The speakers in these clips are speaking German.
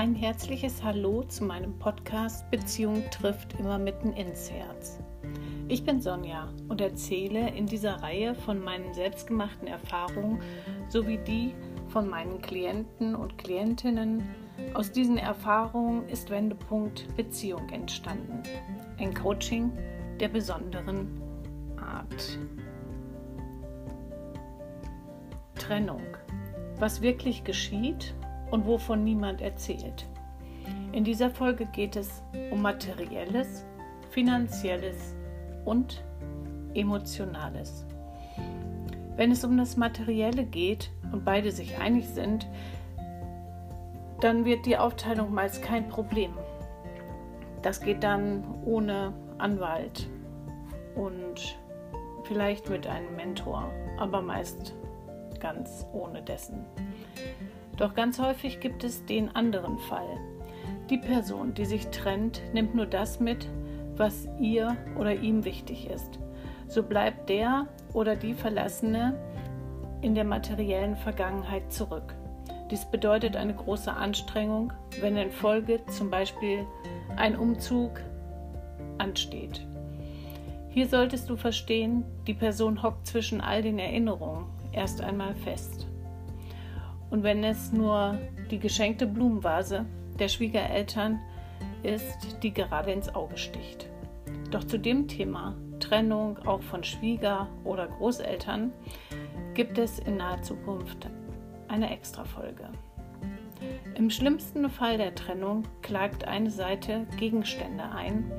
Ein herzliches Hallo zu meinem Podcast Beziehung trifft immer mitten ins Herz. Ich bin Sonja und erzähle in dieser Reihe von meinen selbstgemachten Erfahrungen sowie die von meinen Klienten und Klientinnen. Aus diesen Erfahrungen ist Wendepunkt Beziehung entstanden. Ein Coaching der besonderen Art. Trennung. Was wirklich geschieht und wovon niemand erzählt. In dieser Folge geht es um materielles, finanzielles und emotionales. Wenn es um das Materielle geht und beide sich einig sind, dann wird die Aufteilung meist kein Problem. Das geht dann ohne Anwalt und vielleicht mit einem Mentor, aber meist ganz ohne dessen. Doch ganz häufig gibt es den anderen Fall. Die Person, die sich trennt, nimmt nur das mit, was ihr oder ihm wichtig ist. So bleibt der oder die Verlassene in der materiellen Vergangenheit zurück. Dies bedeutet eine große Anstrengung, wenn in Folge zum Beispiel ein Umzug ansteht. Hier solltest du verstehen, die Person hockt zwischen all den Erinnerungen erst einmal fest. Und wenn es nur die geschenkte Blumenvase der Schwiegereltern ist, die gerade ins Auge sticht. Doch zu dem Thema Trennung auch von Schwieger- oder Großeltern gibt es in naher Zukunft eine Extrafolge. Im schlimmsten Fall der Trennung klagt eine Seite Gegenstände ein,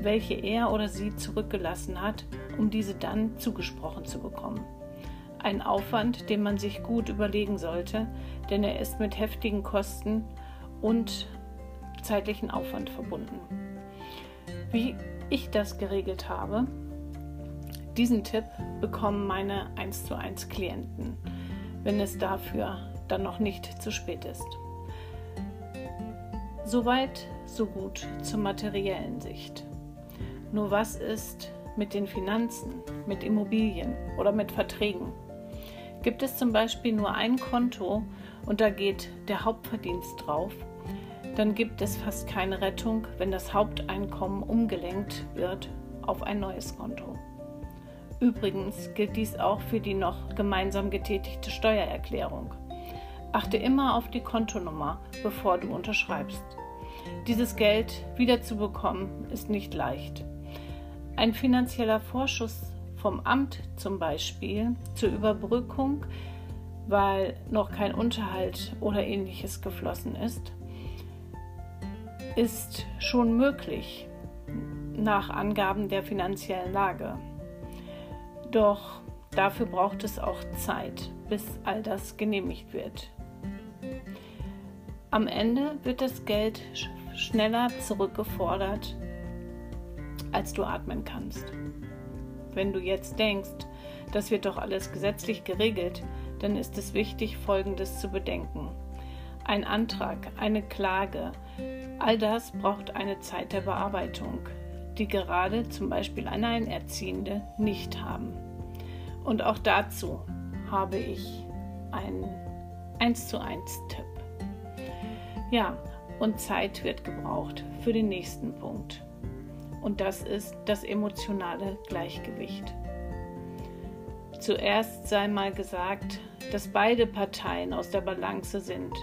welche er oder sie zurückgelassen hat, um diese dann zugesprochen zu bekommen. Ein Aufwand, den man sich gut überlegen sollte, denn er ist mit heftigen Kosten und zeitlichen Aufwand verbunden. Wie ich das geregelt habe, diesen Tipp bekommen meine 1 zu 1 Klienten, wenn es dafür dann noch nicht zu spät ist. Soweit, so gut zur materiellen Sicht. Nur was ist mit den Finanzen, mit Immobilien oder mit Verträgen? Gibt es zum Beispiel nur ein Konto und da geht der Hauptverdienst drauf, dann gibt es fast keine Rettung, wenn das Haupteinkommen umgelenkt wird auf ein neues Konto. Übrigens gilt dies auch für die noch gemeinsam getätigte Steuererklärung. Achte immer auf die Kontonummer, bevor du unterschreibst. Dieses Geld wiederzubekommen ist nicht leicht. Ein finanzieller Vorschuss vom Amt zum Beispiel zur Überbrückung, weil noch kein Unterhalt oder ähnliches geflossen ist, ist schon möglich nach Angaben der finanziellen Lage. Doch dafür braucht es auch Zeit, bis all das genehmigt wird. Am Ende wird das Geld schneller zurückgefordert, als du atmen kannst. Wenn du jetzt denkst, das wird doch alles gesetzlich geregelt, dann ist es wichtig, Folgendes zu bedenken. Ein Antrag, eine Klage, all das braucht eine Zeit der Bearbeitung, die gerade zum Beispiel Alleinerziehende nicht haben. Und auch dazu habe ich einen 1 zu 1 Tipp. Ja, und Zeit wird gebraucht für den nächsten Punkt und das ist das emotionale Gleichgewicht. Zuerst sei mal gesagt, dass beide Parteien aus der Balance sind,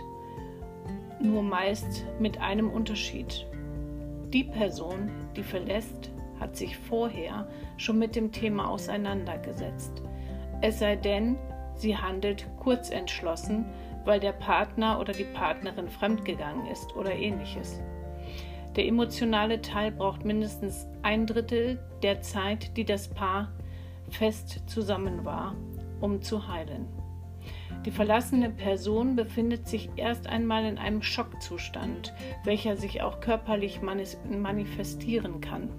nur meist mit einem Unterschied. Die Person, die verlässt, hat sich vorher schon mit dem Thema auseinandergesetzt. Es sei denn, sie handelt kurzentschlossen, weil der Partner oder die Partnerin fremdgegangen ist oder ähnliches. Der emotionale Teil braucht mindestens ein Drittel der Zeit, die das Paar fest zusammen war, um zu heilen. Die verlassene Person befindet sich erst einmal in einem Schockzustand, welcher sich auch körperlich manifestieren kann.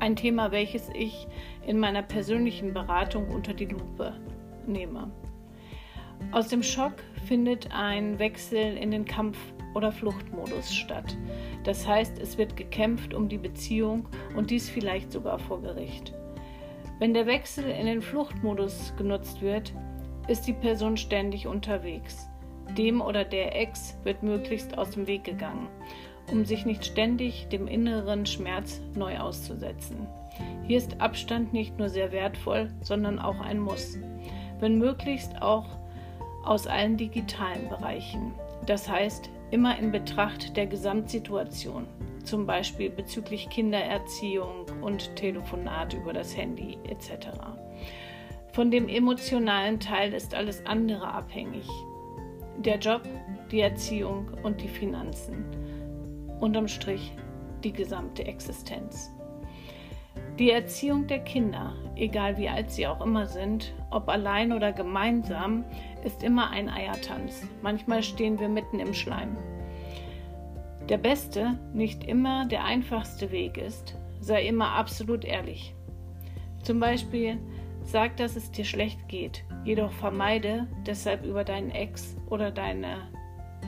Ein Thema, welches ich in meiner persönlichen Beratung unter die Lupe nehme. Aus dem Schock findet ein Wechsel in den Kampf oder Fluchtmodus statt. Das heißt, es wird gekämpft um die Beziehung und dies vielleicht sogar vor Gericht. Wenn der Wechsel in den Fluchtmodus genutzt wird, ist die Person ständig unterwegs. Dem oder der Ex wird möglichst aus dem Weg gegangen, um sich nicht ständig dem inneren Schmerz neu auszusetzen. Hier ist Abstand nicht nur sehr wertvoll, sondern auch ein Muss. Wenn möglichst auch aus allen digitalen Bereichen. Das heißt, immer in Betracht der Gesamtsituation, zum Beispiel bezüglich Kindererziehung und Telefonat über das Handy etc. Von dem emotionalen Teil ist alles andere abhängig. Der Job, die Erziehung und die Finanzen. Unterm Strich die gesamte Existenz. Die Erziehung der Kinder, egal wie alt sie auch immer sind, ob allein oder gemeinsam, ist immer ein Eiertanz. Manchmal stehen wir mitten im Schleim. Der beste, nicht immer der einfachste Weg ist, sei immer absolut ehrlich. Zum Beispiel, sag, dass es dir schlecht geht, jedoch vermeide deshalb über deinen Ex oder deine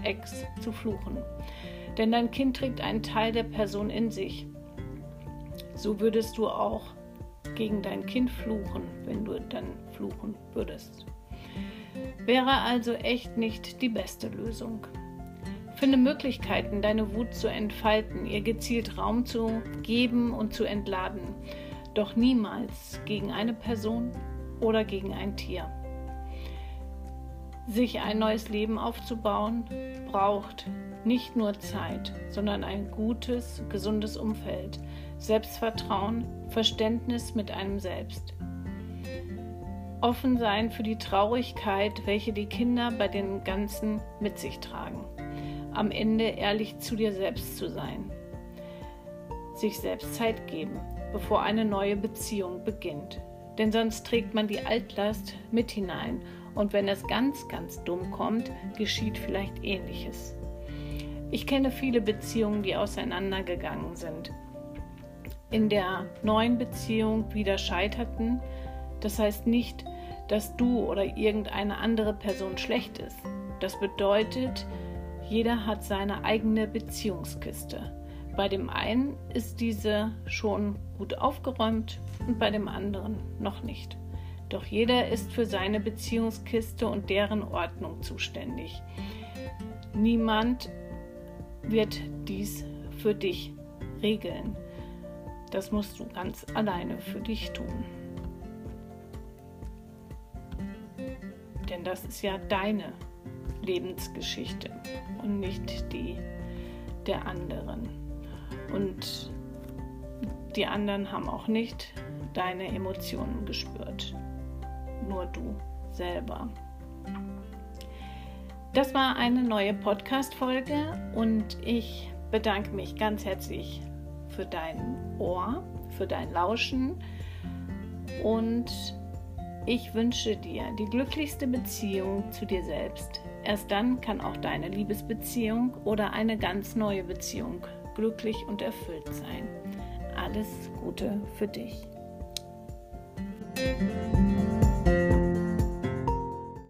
Ex zu fluchen. Denn dein Kind trägt einen Teil der Person in sich. So würdest du auch gegen dein Kind fluchen, wenn du dann fluchen würdest. Wäre also echt nicht die beste Lösung. Finde Möglichkeiten, deine Wut zu entfalten, ihr gezielt Raum zu geben und zu entladen, doch niemals gegen eine Person oder gegen ein Tier. Sich ein neues Leben aufzubauen, braucht nicht nur Zeit, sondern ein gutes, gesundes Umfeld, Selbstvertrauen, Verständnis mit einem selbst. Offen sein für die Traurigkeit, welche die Kinder bei den Ganzen mit sich tragen am Ende ehrlich zu dir selbst zu sein. Sich selbst Zeit geben, bevor eine neue Beziehung beginnt. Denn sonst trägt man die Altlast mit hinein und wenn es ganz, ganz dumm kommt, geschieht vielleicht ähnliches. Ich kenne viele Beziehungen, die auseinandergegangen sind. In der neuen Beziehung wieder scheiterten. Das heißt nicht, dass du oder irgendeine andere Person schlecht ist. Das bedeutet, jeder hat seine eigene Beziehungskiste. Bei dem einen ist diese schon gut aufgeräumt und bei dem anderen noch nicht. Doch jeder ist für seine Beziehungskiste und deren Ordnung zuständig. Niemand wird dies für dich regeln. Das musst du ganz alleine für dich tun. Denn das ist ja deine Lebensgeschichte und nicht die der anderen. Und die anderen haben auch nicht deine Emotionen gespürt, nur du selber. Das war eine neue Podcast-Folge und ich bedanke mich ganz herzlich für dein Ohr, für dein Lauschen und ich wünsche dir die glücklichste Beziehung zu dir selbst. Erst dann kann auch deine Liebesbeziehung oder eine ganz neue Beziehung glücklich und erfüllt sein. Alles Gute für dich.